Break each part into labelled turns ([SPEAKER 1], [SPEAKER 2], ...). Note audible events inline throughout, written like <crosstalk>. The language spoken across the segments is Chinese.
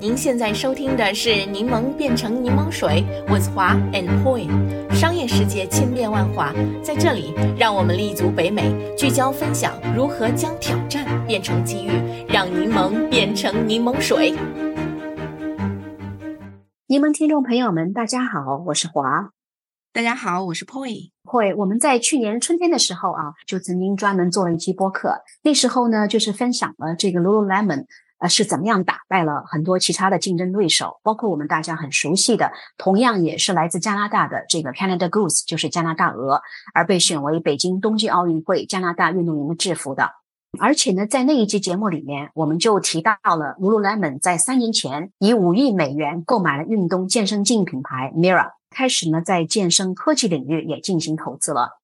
[SPEAKER 1] 您现在收听的是《柠檬变成柠檬水》，with 华 and Poi。商业世界千变万化，在这里，让我们立足北美，聚焦分享如何将挑战变成机遇，让柠檬变成柠檬水。
[SPEAKER 2] 柠檬听众朋友们，大家好，我是华。
[SPEAKER 1] 大家好，我是 Poi。
[SPEAKER 2] Poi，我们在去年春天的时候啊，就曾经专门做了一期播客，那时候呢，就是分享了这个 Lululemon。呃，是怎么样打败了很多其他的竞争对手，包括我们大家很熟悉的，同样也是来自加拿大的这个 Canada Goose，就是加拿大鹅，而被选为北京冬季奥运会加拿大运动员的制服的。而且呢，在那一期节目里面，我们就提到了 Lululemon 在三年前以五亿美元购买了运动健身镜品牌 Mirror，开始呢在健身科技领域也进行投资了。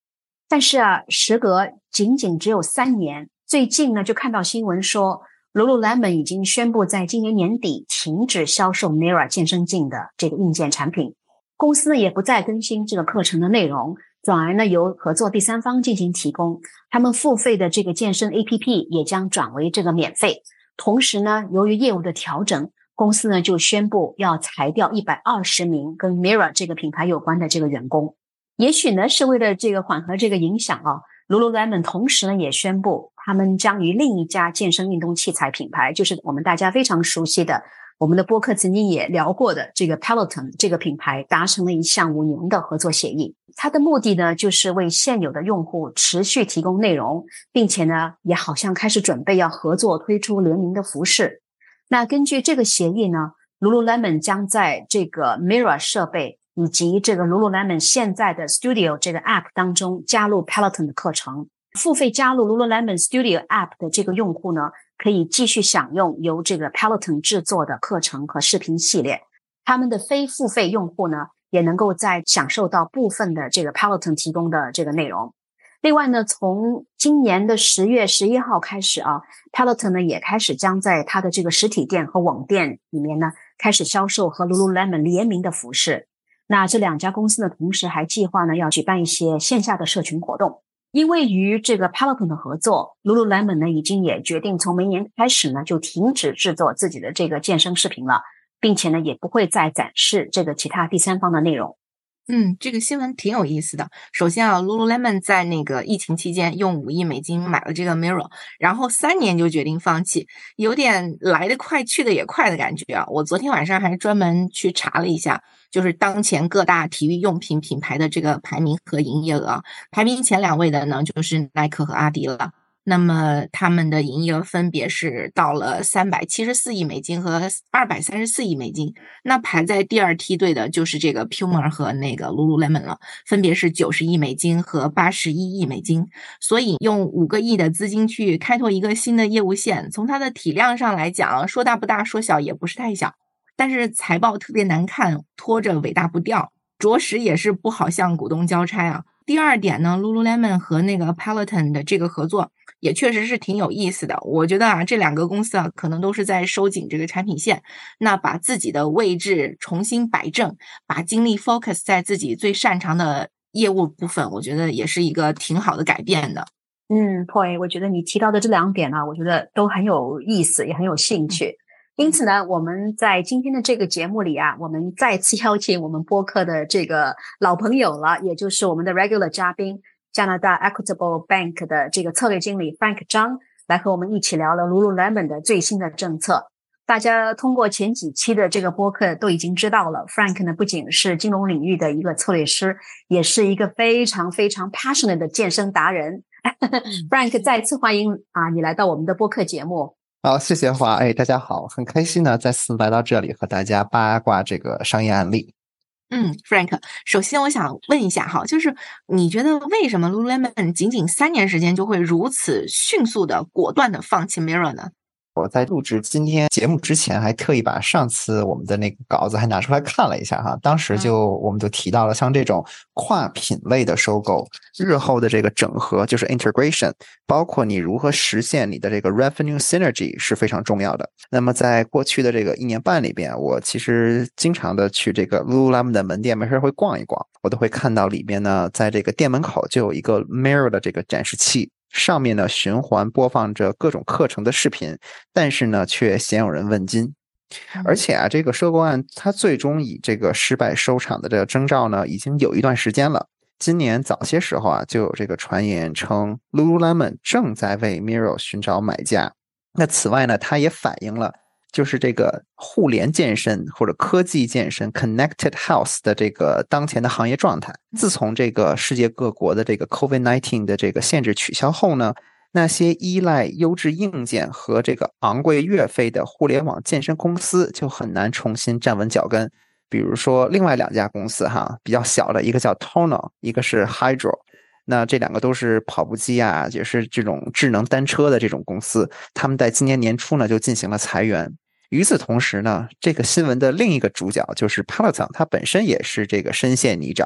[SPEAKER 2] 但是啊，时隔仅仅只有三年，最近呢就看到新闻说。Lululemon 已经宣布在今年年底停止销售 Mirror 健身镜的这个硬件产品，公司也不再更新这个课程的内容，转而呢由合作第三方进行提供。他们付费的这个健身 APP 也将转为这个免费。同时呢，由于业务的调整，公司呢就宣布要裁掉一百二十名跟 Mirror 这个品牌有关的这个员工。也许呢是为了这个缓和这个影响啊，Lululemon 同时呢也宣布。他们将与另一家健身运动器材品牌，就是我们大家非常熟悉的，我们的播客曾经也聊过的这个 Peloton 这个品牌，达成了一项五年的合作协议。它的目的呢，就是为现有的用户持续提供内容，并且呢，也好像开始准备要合作推出联名的服饰。那根据这个协议呢，Lululemon 将在这个 Mirror 设备以及这个 Lululemon 现在的 Studio 这个 App 当中加入 Peloton 的课程。付费加入 Lululemon Studio App 的这个用户呢，可以继续享用由这个 Peloton 制作的课程和视频系列。他们的非付费用户呢，也能够在享受到部分的这个 Peloton 提供的这个内容。另外呢，从今年的十月十一号开始啊，Peloton 呢也开始将在它的这个实体店和网店里面呢，开始销售和 Lululemon 联名的服饰。那这两家公司呢，同时还计划呢要举办一些线下的社群活动。因为与这个 Peloton 的合作，Lululemon 呢已经也决定从明年开始呢就停止制作自己的这个健身视频了，并且呢也不会再展示这个其他第三方的内容。
[SPEAKER 1] 嗯，这个新闻挺有意思的。首先啊，Lululemon 在那个疫情期间用五亿美金买了这个 Mirror，然后三年就决定放弃，有点来得快去得也快的感觉啊。我昨天晚上还专门去查了一下，就是当前各大体育用品品牌的这个排名和营业额，排名前两位的呢就是耐克和阿迪了。那么他们的营业额分别是到了三百七十四亿美金和二百三十四亿美金。那排在第二梯队的就是这个 Puma 和那个 Lululemon 了，分别是九十亿美金和八十一亿美金。所以用五个亿的资金去开拓一个新的业务线，从它的体量上来讲，说大不大，说小也不是太小。但是财报特别难看，拖着尾大不掉，着实也是不好向股东交差啊。第二点呢，Lululemon 和那个 Peloton 的这个合作。也确实是挺有意思的，我觉得啊，这两个公司啊，可能都是在收紧这个产品线，那把自己的位置重新摆正，把精力 focus 在自己最擅长的业务部分，我觉得也是一个挺好的改变的。
[SPEAKER 2] 嗯，Poy，我觉得你提到的这两点呢，我觉得都很有意思，也很有兴趣。因此呢，我们在今天的这个节目里啊，我们再次邀请我们播客的这个老朋友了，也就是我们的 regular 嘉宾。加拿大 Equitable Bank 的这个策略经理 Frank 张来和我们一起聊了 Lululemon 的最新的政策。大家通过前几期的这个播客都已经知道了，Frank 呢不仅是金融领域的一个策略师，也是一个非常非常 passionate 的健身达人。<laughs> Frank 再次欢迎啊，你来到我们的播客节目。
[SPEAKER 3] 好，谢谢华。哎，大家好，很开心呢，再次来到这里和大家八卦这个商业案例。
[SPEAKER 1] 嗯，Frank，首先我想问一下哈，就是你觉得为什么 Lululemon 仅仅三年时间就会如此迅速的、果断的放弃 Mirror 呢？
[SPEAKER 3] 我在录制今天节目之前，还特意把上次我们的那个稿子还拿出来看了一下哈。当时就我们就提到了，像这种跨品类的收购，日后的这个整合就是 integration，包括你如何实现你的这个 revenue synergy 是非常重要的。那么在过去的这个一年半里边，我其实经常的去这个 Lululemon 的门店，没事会逛一逛，我都会看到里边呢，在这个店门口就有一个 Mirror 的这个展示器。上面呢循环播放着各种课程的视频，但是呢却鲜有人问津。而且啊，这个收购案它最终以这个失败收场的这个征兆呢，已经有一段时间了。今年早些时候啊，就有这个传言称，Lululemon 正在为 Mirror 寻找买家。那此外呢，它也反映了就是这个互联健身或者科技健身 （Connected Health） 的这个当前的行业状态。自从这个世界各国的这个 COVID-19 的这个限制取消后呢，那些依赖优质硬件和这个昂贵月费的互联网健身公司就很难重新站稳脚跟。比如说，另外两家公司哈，比较小的，一个叫 Tono，一个是 Hydro。那这两个都是跑步机啊，也是这种智能单车的这种公司。他们在今年年初呢就进行了裁员。与此同时呢，这个新闻的另一个主角就是 Peloton，它本身也是这个深陷泥沼。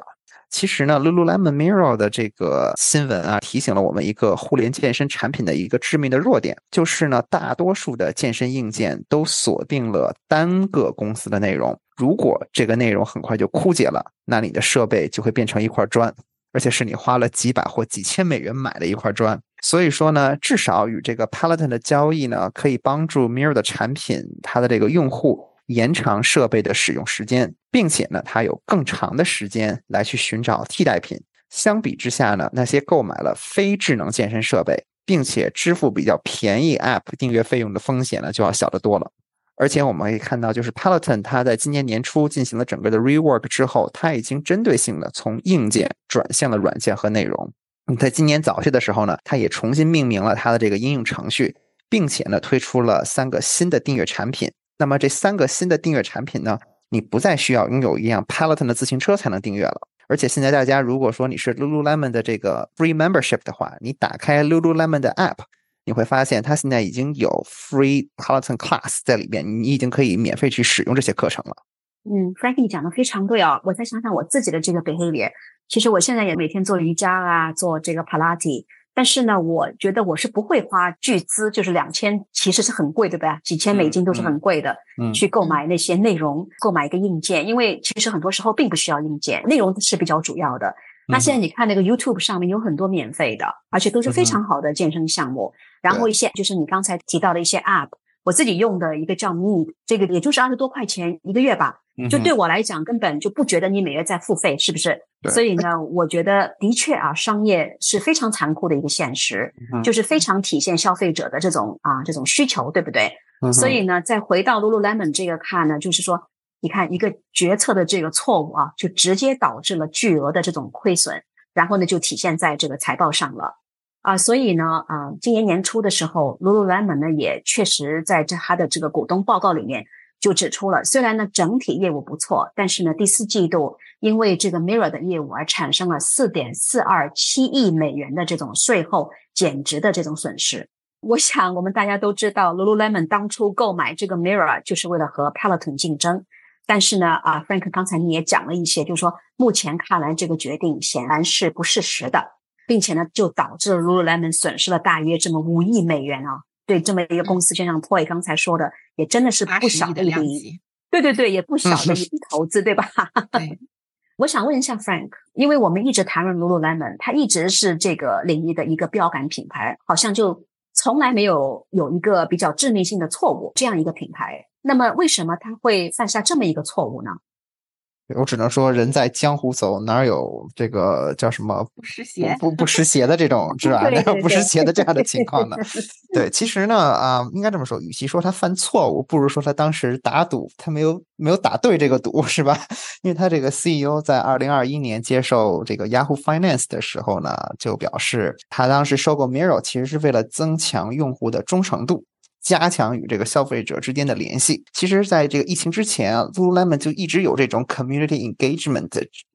[SPEAKER 3] 其实呢，Lululemon Mirror 的这个新闻啊，提醒了我们一个互联健身产品的一个致命的弱点，就是呢，大多数的健身硬件都锁定了单个公司的内容。如果这个内容很快就枯竭了，那你的设备就会变成一块砖，而且是你花了几百或几千美元买的一块砖。所以说呢，至少与这个 Peloton 的交易呢，可以帮助 Mirror 的产品它的这个用户。延长设备的使用时间，并且呢，它有更长的时间来去寻找替代品。相比之下呢，那些购买了非智能健身设备，并且支付比较便宜 App 订阅费用的风险呢，就要小得多了。而且我们可以看到，就是 Peloton 它在今年年初进行了整个的 rework 之后，它已经针对性的从硬件转向了软件和内容。在今年早些的时候呢，它也重新命名了它的这个应用程序，并且呢，推出了三个新的订阅产品。那么这三个新的订阅产品呢，你不再需要拥有一辆 Peloton 的自行车才能订阅了。而且现在大家如果说你是 Lululemon 的这个 Free Membership 的话，你打开 Lululemon 的 App，你会发现它现在已经有 Free Peloton Class 在里面，你已经可以免费去使用这些课程了。
[SPEAKER 2] 嗯，Frankie 讲的非常对啊！我再想想我自己的这个 behavior，其实我现在也每天做瑜伽啊，做这个 Pilates。但是呢，我觉得我是不会花巨资，就是两千其实是很贵，对不对？几千美金都是很贵的，嗯去购买那些内容，购买一个硬件，因为其实很多时候并不需要硬件，内容是比较主要的。那现在你看那个 YouTube 上面有很多免费的，而且都是非常好的健身项目，然后一些就是你刚才提到的一些 App。我自己用的一个叫 Me，这个也就是二十多块钱一个月吧，就对我来讲根本就不觉得你每月在付费，是不是？所以呢，我觉得的确啊，商业是非常残酷的一个现实，就是非。常体现消费者的这种啊这种需求，对不对？所以呢，再回到 Lululemon 这个看呢，就是说，你看一个决策的这个错误啊，就直接导致了巨额的这种亏损，然后呢，就体现在这个财报上了。啊，所以呢，啊，今年年初的时候，Lululemon 呢也确实在这它的这个股东报告里面就指出了，虽然呢整体业务不错，但是呢第四季度因为这个 Mirror 的业务而产生了四点四二七亿美元的这种税后减值的这种损失。我想我们大家都知道，Lululemon 当初购买这个 Mirror 就是为了和 Peloton 竞争，但是呢，啊，Frank 刚才你也讲了一些，就是说目前看来这个决定显然是不事实的。并且呢，就导致了 Lululemon 损失了大约这么五亿美元啊！对这么一个公司，就像 Toy 刚才说的，也真的是不小的一笔。对对对，也不小的一 <laughs> 笔投资，对吧？<laughs> 我想问一下 Frank，因为我们一直谈论 Lululemon，它一直是这个领域的一个标杆品牌，好像就从来没有有一个比较致命性的错误这样一个品牌。那么，为什么他会犯下这么一个错误呢？
[SPEAKER 3] 我只能说，人在江湖走，哪有这个叫什么
[SPEAKER 1] 不湿鞋、
[SPEAKER 3] 不不湿鞋的这种 <laughs> 是吧？<laughs> 哪有不湿鞋的这样的情况呢？对，其实呢，啊，应该这么说，与其说他犯错误，不如说他当时打赌，他没有没有打对这个赌，是吧？<laughs> 因为他这个 CEO 在二零二一年接受这个 Yahoo Finance 的时候呢，就表示他当时收购 Mirror 其实是为了增强用户的忠诚度。加强与这个消费者之间的联系。其实，在这个疫情之前啊，Lululemon 就一直有这种 community engagement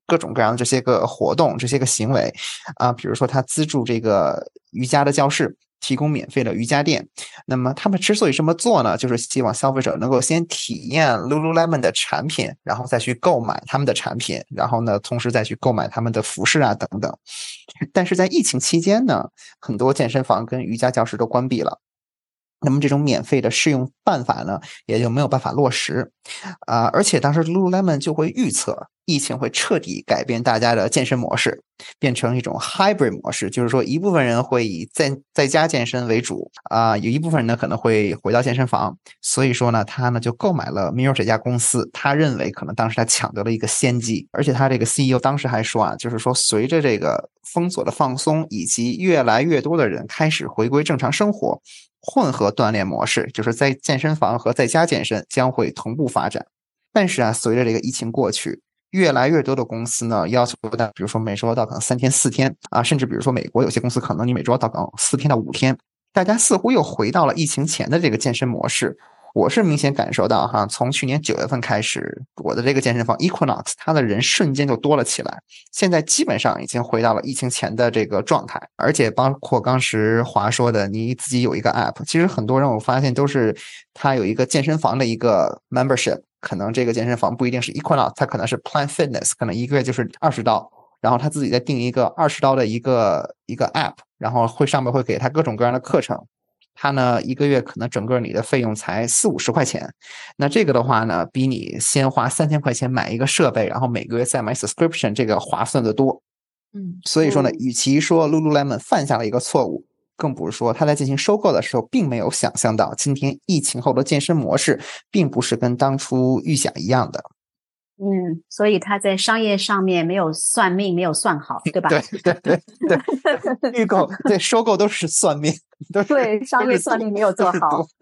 [SPEAKER 3] 各种各样的这些个活动、这些个行为啊。比如说，他资助这个瑜伽的教室，提供免费的瑜伽垫。那么，他们之所以这么做呢，就是希望消费者能够先体验 Lululemon 的产品，然后再去购买他们的产品，然后呢，同时再去购买他们的服饰啊等等。但是在疫情期间呢，很多健身房跟瑜伽教室都关闭了。那么这种免费的试用办法呢，也就没有办法落实啊。而且当时 Lululemon 就会预测。疫情会彻底改变大家的健身模式，变成一种 hybrid 模式，就是说一部分人会以在在家健身为主啊，有一部分人呢可能会回到健身房。所以说呢，他呢就购买了 Mirror 这家公司，他认为可能当时他抢得了一个先机，而且他这个 CEO 当时还说啊，就是说随着这个封锁的放松，以及越来越多的人开始回归正常生活，混合锻炼模式，就是在健身房和在家健身将会同步发展。但是啊，随着这个疫情过去。越来越多的公司呢，要求的，比如说每周到可能三天四天啊，甚至比如说美国有些公司可能你每周到可能四天到五天，大家似乎又回到了疫情前的这个健身模式。我是明显感受到哈，从去年九月份开始，我的这个健身房 Equinox 它的人瞬间就多了起来，现在基本上已经回到了疫情前的这个状态。而且包括当时华说的，你自己有一个 App，其实很多人我发现都是他有一个健身房的一个 membership。可能这个健身房不一定是 Equinox，它可能是 Plan Fitness，可能一个月就是二十刀，然后他自己再定一个二十刀的一个一个 App，然后会上面会给他各种各样的课程，他呢一个月可能整个你的费用才四五十块钱，那这个的话呢，比你先花三千块钱买一个设备，然后每个月再买 subscription 这个划算的多。
[SPEAKER 1] 嗯，
[SPEAKER 3] 所以说呢，与其说 Lululemon 犯下了一个错误。更不是说他在进行收购的时候，并没有想象到今天疫情后的健身模式，并不是跟当初预想一样的。
[SPEAKER 2] 嗯，所以他在商业上面没有算命，没有算好，对吧？<laughs>
[SPEAKER 3] 对对对对，预购对收购都是算命，都是
[SPEAKER 2] 对商业算命没有做好。<laughs>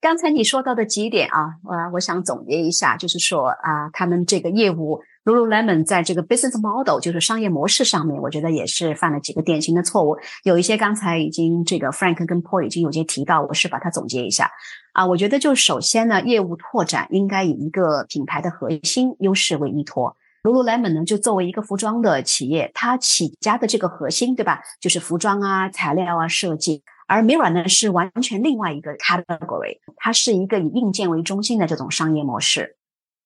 [SPEAKER 2] 刚才你说到的几点啊，我我想总结一下，就是说啊，他们这个业务。Lululemon 在这个 business model 就是商业模式上面，我觉得也是犯了几个典型的错误。有一些刚才已经这个 Frank 跟 Paul 已经有些提到，我是把它总结一下啊。我觉得就首先呢，业务拓展应该以一个品牌的核心优势为依托。Lululemon 呢，就作为一个服装的企业，它起家的这个核心，对吧？就是服装啊、材料啊、设计。而 Mirror 呢，是完全另外一个 category，它是一个以硬件为中心的这种商业模式。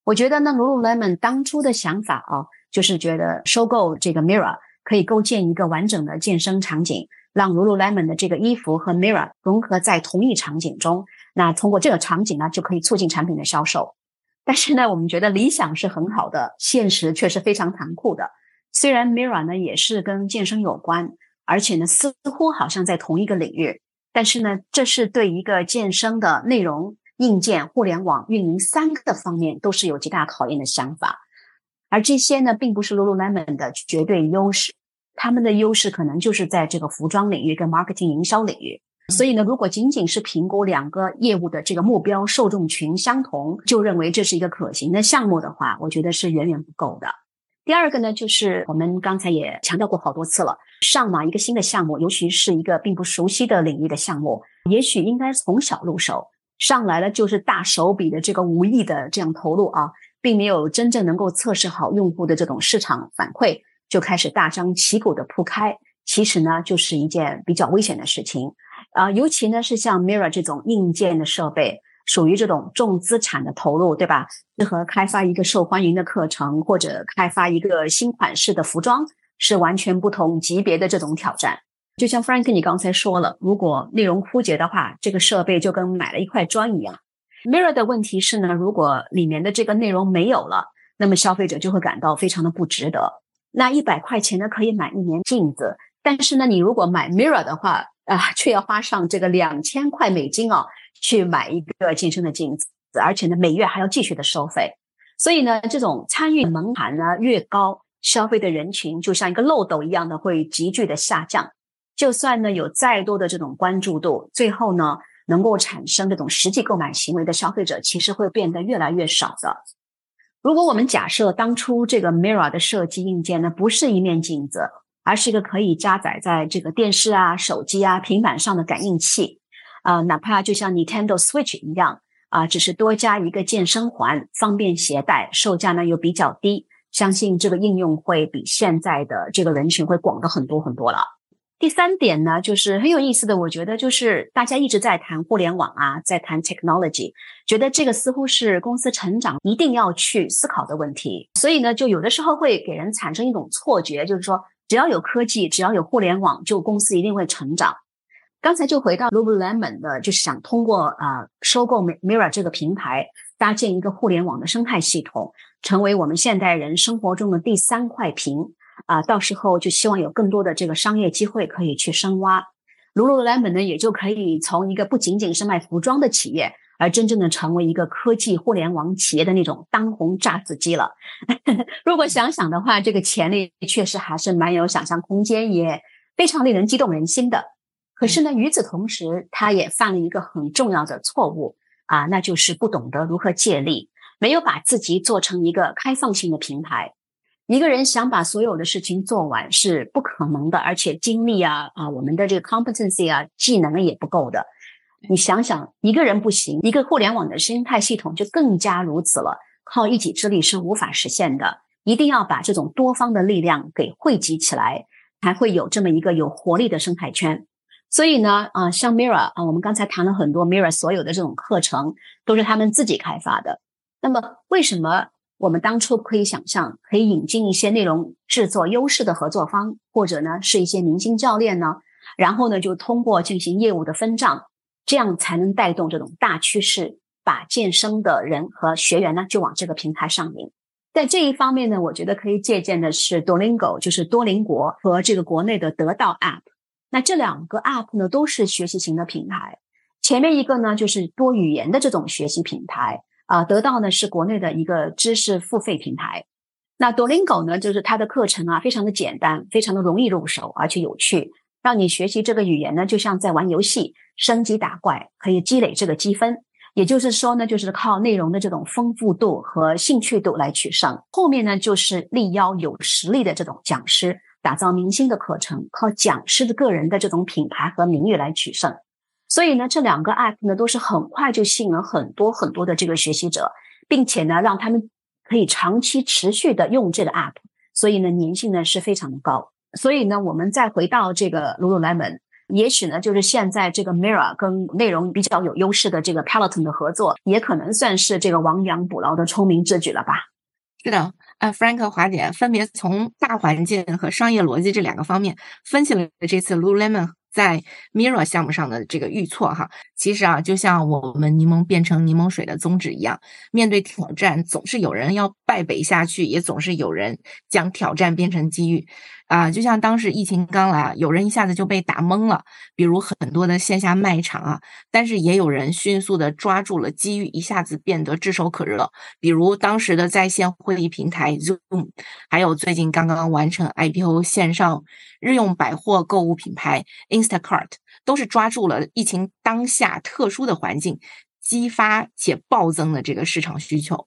[SPEAKER 2] 我觉得呢，Lululemon 当初的想法啊，就是觉得收购这个 Mirror 可以构建一个完整的健身场景，让 Lululemon 的这个衣服和 Mirror 融合在同一场景中。那通过这个场景呢，就可以促进产品的销售。但是呢，我们觉得理想是很好的，现实却是非常残酷的。虽然 Mirror 呢也是跟健身有关，而且呢似乎好像在同一个领域，但是呢，这是对一个健身的内容。硬件、互联网运营三个方面都是有极大考验的想法，而这些呢，并不是 Lululemon 的绝对优势，他们的优势可能就是在这个服装领域跟 marketing 营销领域。所以呢，如果仅仅是评估两个业务的这个目标受众群相同，就认为这是一个可行的项目的话，我觉得是远远不够的。第二个呢，就是我们刚才也强调过好多次了，上马一个新的项目，尤其是一个并不熟悉的领域的项目，也许应该从小入手。上来了就是大手笔的这个无意的这样投入啊，并没有真正能够测试好用户的这种市场反馈，就开始大张旗鼓的铺开，其实呢就是一件比较危险的事情啊。尤其呢是像 Mirror 这种硬件的设备，属于这种重资产的投入，对吧？适合开发一个受欢迎的课程或者开发一个新款式的服装，是完全不同级别的这种挑战。就像 Frank 你刚才说了，如果内容枯竭的话，这个设备就跟买了一块砖一样。Mirror 的问题是呢，如果里面的这个内容没有了，那么消费者就会感到非常的不值得。那一百块钱呢可以买一年镜子，但是呢，你如果买 Mirror 的话啊，却要花上这个两千块美金啊，去买一个健身的镜子，而且呢，每月还要继续的收费。所以呢，这种参与门槛呢越高，消费的人群就像一个漏斗一样的会急剧的下降。就算呢有再多的这种关注度，最后呢能够产生这种实际购买行为的消费者，其实会变得越来越少的。如果我们假设当初这个 Mirror 的设计硬件呢不是一面镜子，而是一个可以加载在这个电视啊、手机啊、平板上的感应器，啊，哪怕就像 Nintendo Switch 一样啊，只是多加一个健身环，方便携带，售价呢又比较低，相信这个应用会比现在的这个人群会广的很多很多了。第三点呢，就是很有意思的，我觉得就是大家一直在谈互联网啊，在谈 technology，觉得这个似乎是公司成长一定要去思考的问题。所以呢，就有的时候会给人产生一种错觉，就是说只要有科技，只要有互联网，就公司一定会成长。刚才就回到 Lululemon 的，就是想通过啊收购 Mira 这个平台，搭建一个互联网的生态系统，成为我们现代人生活中的第三块屏啊。到时候就希望有更多的这个商业机会可以去深挖，Lululemon 呢也就可以从一个不仅仅是卖服装的企业，而真正的成为一个科技互联网企业的那种当红炸子鸡了。<laughs> 如果想想的话，这个潜力确实还是蛮有想象空间，也非常令人激动人心的。可是呢，与此同时，他也犯了一个很重要的错误啊，那就是不懂得如何借力，没有把自己做成一个开放性的平台。一个人想把所有的事情做完是不可能的，而且精力啊啊，我们的这个 competency 啊，技能也不够的。你想想，一个人不行，一个互联网的生态系统就更加如此了，靠一己之力是无法实现的。一定要把这种多方的力量给汇集起来，才会有这么一个有活力的生态圈。所以呢，啊，像 Mira 啊，我们刚才谈了很多 Mira 所有的这种课程都是他们自己开发的。那么，为什么我们当初可以想象可以引进一些内容制作优势的合作方，或者呢是一些明星教练呢？然后呢，就通过进行业务的分账，这样才能带动这种大趋势，把健身的人和学员呢就往这个平台上引。在这一方面呢，我觉得可以借鉴的是 Duolingo，就是多邻国和这个国内的得到 App。那这两个 App 呢，都是学习型的平台。前面一个呢，就是多语言的这种学习平台啊，得到呢是国内的一个知识付费平台。那 Duolingo 呢，就是它的课程啊，非常的简单，非常的容易入手，而且有趣，让你学习这个语言呢，就像在玩游戏，升级打怪，可以积累这个积分。也就是说呢，就是靠内容的这种丰富度和兴趣度来取胜。后面呢，就是力邀有实力的这种讲师。打造明星的课程，靠讲师的个人的这种品牌和名誉来取胜。所以呢，这两个 app 呢都是很快就吸引了很多很多的这个学习者，并且呢，让他们可以长期持续的用这个 app。所以呢，粘性呢是非常的高。所以呢，我们再回到这个 Lululemon，也许呢，就是现在这个 Mirror 跟内容比较有优势的这个 Peloton 的合作，也可能算是这个亡羊补牢的聪明之举了吧。
[SPEAKER 1] 是的。啊，Frank 华姐分别从大环境和商业逻辑这两个方面分析了这次 Lululemon 在 Mirror 项目上的这个预测哈。其实啊，就像我们柠檬变成柠檬水的宗旨一样，面对挑战，总是有人要败北下去，也总是有人将挑战变成机遇。啊，就像当时疫情刚来啊，有人一下子就被打懵了，比如很多的线下卖场啊，但是也有人迅速的抓住了机遇，一下子变得炙手可热，比如当时的在线会议平台 Zoom，还有最近刚刚完成 IPO 线上日用百货购物品牌 Instacart，都是抓住了疫情当下特殊的环境，激发且暴增的这个市场需求。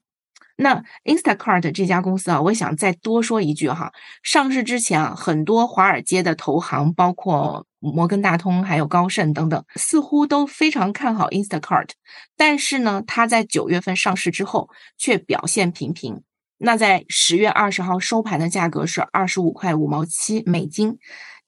[SPEAKER 1] 那 Instacart 这家公司啊，我想再多说一句哈。上市之前啊，很多华尔街的投行，包括摩根大通、还有高盛等等，似乎都非常看好 Instacart。但是呢，它在九月份上市之后却表现平平。那在十月二十号收盘的价格是二十五块五毛七美金，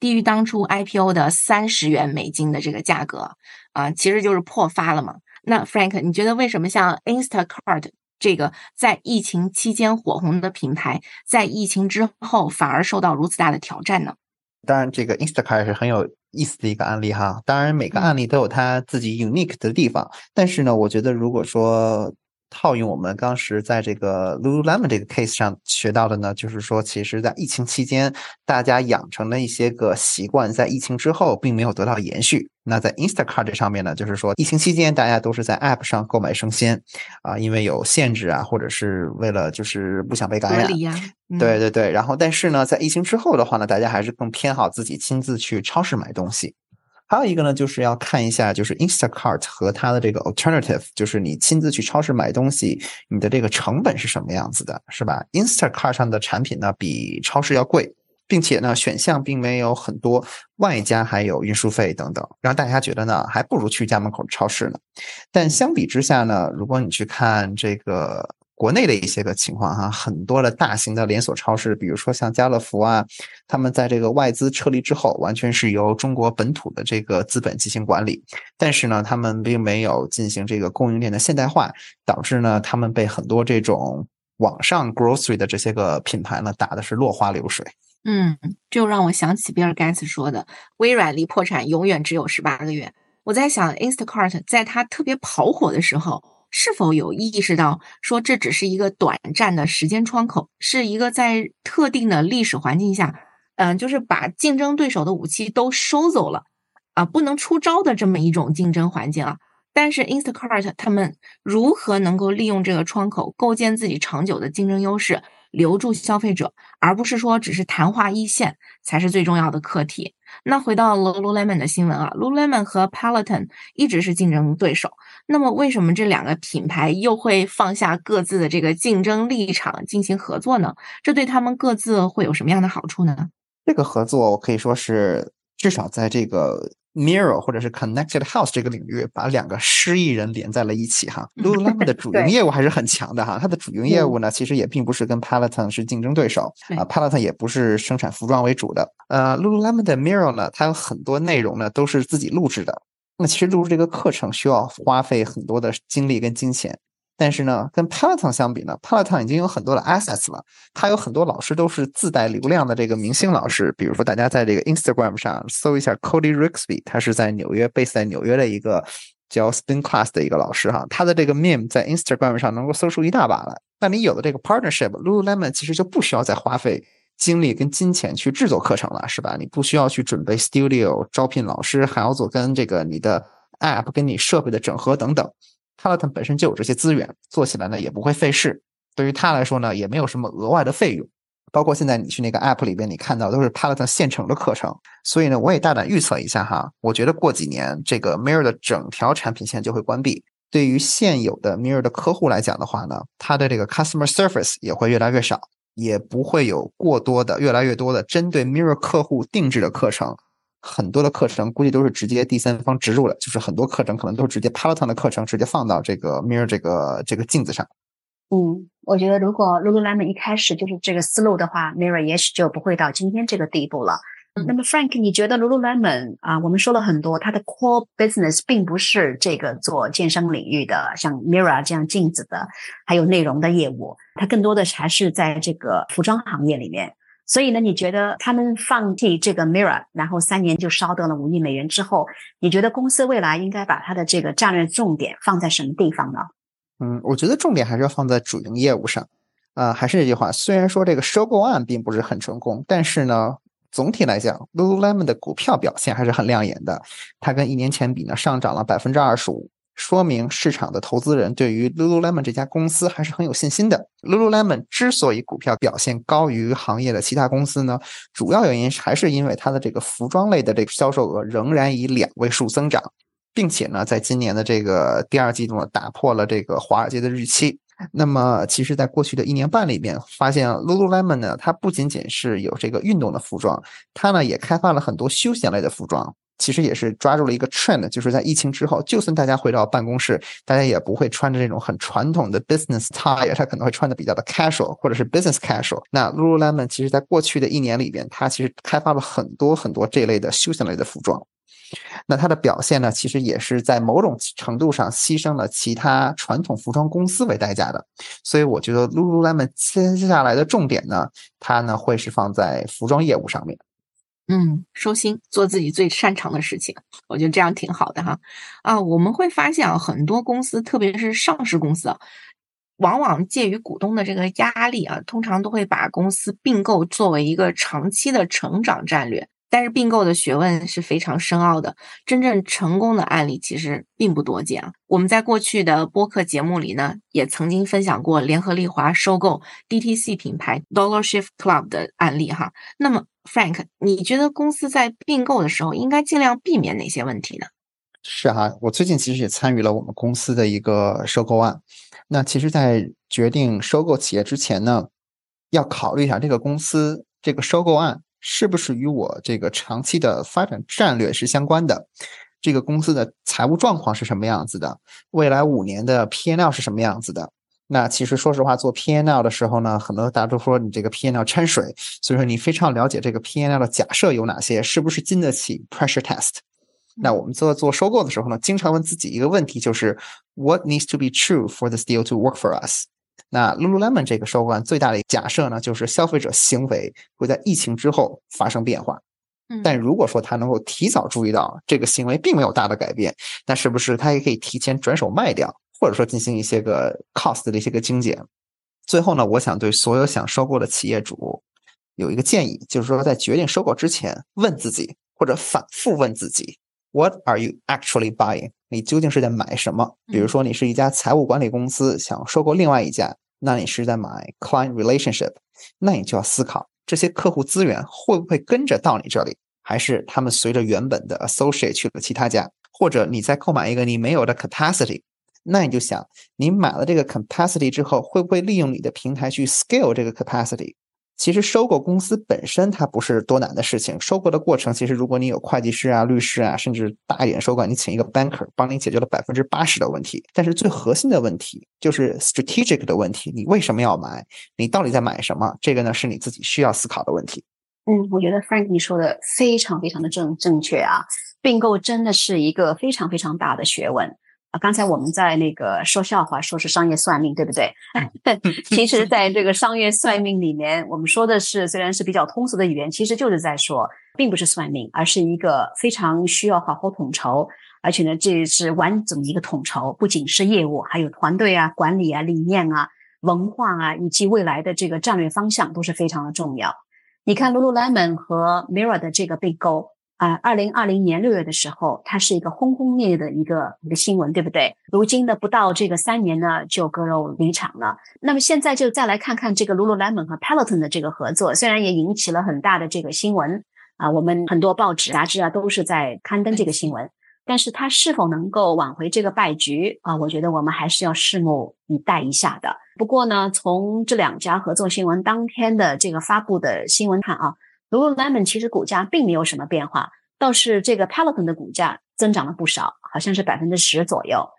[SPEAKER 1] 低于当初 IPO 的三十元美金的这个价格啊，其实就是破发了嘛。那 Frank，你觉得为什么像 Instacart？这个在疫情期间火红的品牌，在疫情之后反而受到如此大的挑战呢？
[SPEAKER 3] 当然，这个 Instacart 是很有意思的一个案例哈。当然，每个案例都有它自己 unique 的地方。但是呢，我觉得如果说套用我们当时在这个 Lululemon 这个 case 上学到的呢，就是说，其实，在疫情期间，大家养成了一些个习惯，在疫情之后并没有得到延续。那在 Instacart 这上面呢，就是说，疫情期间大家都是在 App 上购买生鲜啊，因为有限制啊，或者是为了就是不想被感染。对对对。然后，但是呢，在疫情之后的话呢，大家还是更偏好自己亲自去超市买东西。还有一个呢，就是要看一下，就是 Instacart 和它的这个 alternative，就是你亲自去超市买东西，你的这个成本是什么样子的，是吧？Instacart 上的产品呢，比超市要贵，并且呢，选项并没有很多，外加还有运输费等等，让大家觉得呢，还不如去家门口超市呢。但相比之下呢，如果你去看这个。国内的一些个情况哈，很多的大型的连锁超市，比如说像家乐福啊，他们在这个外资撤离之后，完全是由中国本土的这个资本进行管理，但是呢，他们并没有进行这个供应链的现代化，导致呢，他们被很多这种网上 grocery 的这些个品牌呢打的是落花流水。
[SPEAKER 1] 嗯，就让我想起比尔盖茨说的：“微软离破产永远只有十八个月。”我在想，Instacart 在它特别跑火的时候，是否有意识到说这只是一个短暂的时间窗口，是一个在特定的历史环境下，嗯，就是把竞争对手的武器都收走了，啊，不能出招的这么一种竞争环境啊。但是 Instacart 他们如何能够利用这个窗口构建自己长久的竞争优势，留住消费者，而不是说只是昙花一现才是最重要的课题。那回到 Lululemon 的新闻啊，Lululemon 和 Peloton 一直是竞争对手。那么为什么这两个品牌又会放下各自的这个竞争立场进行合作呢？这对他们各自会有什么样的好处呢？
[SPEAKER 3] 这个合作我可以说是至少在这个。Mirror 或者是 Connected House 这个领域，把两个失意人连在了一起哈。Lululemon 的主营业务还是很强的哈，它的主营业务呢，其实也并不是跟 Peloton 是竞争对手啊，Peloton 也不是生产服装为主的。呃，Lululemon 的 Mirror 呢，它有很多内容呢都是自己录制的。那其实录制这个课程需要花费很多的精力跟金钱。但是呢，跟 Peloton 相比呢，Peloton 已经有很多的 assets 了。它有很多老师都是自带流量的这个明星老师。比如说，大家在这个 Instagram 上搜一下 Cody Rixby，他是在纽约，base 在纽约的一个叫 Spin Class 的一个老师哈。他的这个 meme 在 Instagram 上能够搜出一大把来。那你有了这个 partnership，Lululemon 其实就不需要再花费精力跟金钱去制作课程了，是吧？你不需要去准备 studio 招聘老师，还要做跟这个你的 app 跟你设备的整合等等。Peloton 本身就有这些资源，做起来呢也不会费事。对于他来说呢，也没有什么额外的费用。包括现在你去那个 App 里边，你看到都是 Peloton 现成的课程。所以呢，我也大胆预测一下哈，我觉得过几年这个 Mirror 的整条产品线就会关闭。对于现有的 Mirror 的客户来讲的话呢，它的这个 Customer Service 也会越来越少，也不会有过多的、越来越多的针对 Mirror 客户定制的课程。很多的课程估计都是直接第三方植入了，就是很多课程可能都是直接 Peloton 的课程直接放到这个 Mirror 这个这个镜子上。
[SPEAKER 2] 嗯，我觉得如果 Lululemon 一开始就是这个思路的话，Mirror 也许就不会到今天这个地步了。那么 Frank，你觉得 Lululemon 啊，我们说了很多，它的 core business 并不是这个做健身领域的，像 Mirror 这样镜子的，还有内容的业务，它更多的还是在这个服装行业里面。所以呢，你觉得他们放弃这个 Mirror，然后三年就烧得了五亿美元之后，你觉得公司未来应该把它的这个战略重点放在什么地方呢？
[SPEAKER 3] 嗯，我觉得重点还是要放在主营业务上。啊，还是那句话，虽然说这个收购案并不是很成功，但是呢，总体来讲，Lululemon 的股票表现还是很亮眼的。它跟一年前比呢，上涨了百分之二十五。说明市场的投资人对于 Lululemon 这家公司还是很有信心的。Lululemon 之所以股票表现高于行业的其他公司呢，主要原因还是因为它的这个服装类的这个销售额仍然以两位数增长，并且呢，在今年的这个第二季度呢，打破了这个华尔街的预期。那么，其实，在过去的一年半里面，发现 Lululemon 呢，它不仅仅是有这个运动的服装，它呢也开发了很多休闲类的服装。其实也是抓住了一个 trend，就是在疫情之后，就算大家回到办公室，大家也不会穿着这种很传统的 business tie，他可能会穿的比较的 casual，或者是 business casual。那 Lululemon 其实在过去的一年里边，它其实开发了很多很多这类的休闲类的服装。那它的表现呢，其实也是在某种程度上牺牲了其他传统服装公司为代价的。所以我觉得 Lululemon 接下来的重点呢，它呢会是放在服装业务上面。
[SPEAKER 1] 嗯，收心，做自己最擅长的事情，我觉得这样挺好的哈。啊，我们会发现啊，很多公司，特别是上市公司，往往介于股东的这个压力啊，通常都会把公司并购作为一个长期的成长战略。但是并购的学问是非常深奥的，真正成功的案例其实并不多见啊。我们在过去的播客节目里呢，也曾经分享过联合利华收购 DTC 品牌 Dollar Shave Club 的案例哈。那么 Frank，你觉得公司在并购的时候应该尽量避免哪些问题呢？
[SPEAKER 3] 是哈，我最近其实也参与了我们公司的一个收购案。那其实，在决定收购企业之前呢，要考虑一下这个公司这个收购案。是不是与我这个长期的发展战略是相关的？这个公司的财务状况是什么样子的？未来五年的 P&L 是什么样子的？那其实说实话，做 P&L 的时候呢，很多大家都说你这个 P&L 掺水，所以说你非常了解这个 P&L 的假设有哪些，是不是经得起 pressure test？那我们做做收购的时候呢，经常问自己一个问题，就是 What needs to be true for this deal to work for us？那 Lululemon 这个收购案最大的假设呢，就是消费者行为会在疫情之后发生变化。但如果说他能够提早注意到这个行为并没有大的改变，那是不是他也可以提前转手卖掉，或者说进行一些个 cost 的一些个精简？最后呢，我想对所有想收购的企业主有一个建议，就是说在决定收购之前，问自己或者反复问自己：What are you actually buying？你究竟是在买什么？比如说，你是一家财务管理公司想收购另外一家，那你是在买 client relationship，那你就要思考这些客户资源会不会跟着到你这里。还是他们随着原本的 associate 去了其他家，或者你在购买一个你没有的 capacity，那你就想，你买了这个 capacity 之后，会不会利用你的平台去 scale 这个 capacity？其实收购公司本身它不是多难的事情，收购的过程其实如果你有会计师啊、律师啊，甚至大一点收购，你请一个 banker 帮你解决了百分之八十的问题。但是最核心的问题就是 strategic 的问题，你为什么要买？你到底在买什么？这个呢是你自己需要思考的问题。
[SPEAKER 2] 嗯，我觉得 Frank 你说的非常非常的正正确啊，并购真的是一个非常非常大的学问啊。刚才我们在那个说笑话，说是商业算命，对不对？<laughs> 其实，在这个商业算命里面，我们说的是虽然是比较通俗的语言，其实就是在说，并不是算命，而是一个非常需要好好统筹，而且呢，这是完整的一个统筹，不仅是业务，还有团队啊、管理啊、理念啊、文化啊，以及未来的这个战略方向都是非常的重要。你看，Lululemon 和 Mirror 的这个并购啊，二零二零年六月的时候，它是一个轰轰烈烈的一个一个新闻，对不对？如今呢，不到这个三年呢，就割肉离场了。那么现在就再来看看这个 Lululemon 和 Peloton 的这个合作，虽然也引起了很大的这个新闻啊，我们很多报纸、杂志啊都是在刊登这个新闻。但是它是否能够挽回这个败局啊？我觉得我们还是要拭目以待一下的。不过呢，从这两家合作新闻当天的这个发布的新闻看啊，Lululemon 其实股价并没有什么变化，倒是这个 Peloton 的股价增长了不少，好像是百分之十左右。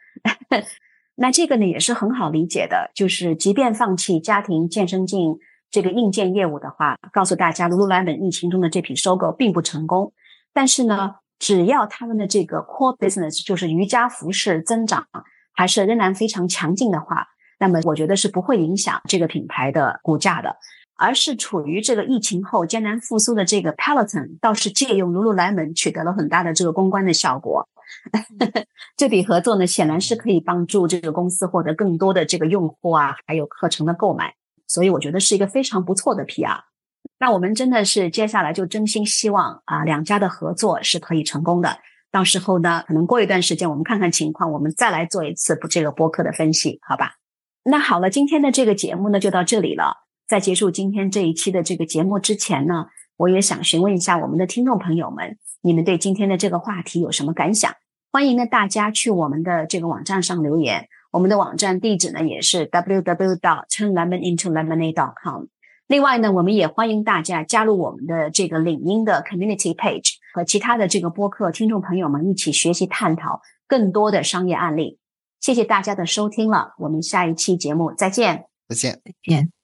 [SPEAKER 2] <laughs> 那这个呢也是很好理解的，就是即便放弃家庭健身镜这个硬件业务的话，告诉大家，Lululemon 疫情中的这笔收购并不成功，但是呢。只要他们的这个 core business 就是瑜伽服饰增长还是仍然非常强劲的话，那么我觉得是不会影响这个品牌的股价的，而是处于这个疫情后艰难复苏的这个 Peloton 倒是借用 Lululemon 取得了很大的这个公关的效果。<laughs> 这笔合作呢，显然是可以帮助这个公司获得更多的这个用户啊，还有课程的购买，所以我觉得是一个非常不错的 PR。那我们真的是接下来就真心希望啊，两家的合作是可以成功的。到时候呢，可能过一段时间我们看看情况，我们再来做一次这个播客的分析，好吧？那好了，今天的这个节目呢就到这里了。在结束今天这一期的这个节目之前呢，我也想询问一下我们的听众朋友们，你们对今天的这个话题有什么感想？欢迎呢大家去我们的这个网站上留言。我们的网站地址呢也是 www. dot turnlemonintolemonade. dot com。另外呢，我们也欢迎大家加入我们的这个领英的 community page，和其他的这个播客听众朋友们一起学习探讨更多的商业案例。谢谢大家的收听了，我们下一期节目再见。
[SPEAKER 3] 再见，
[SPEAKER 1] 再见。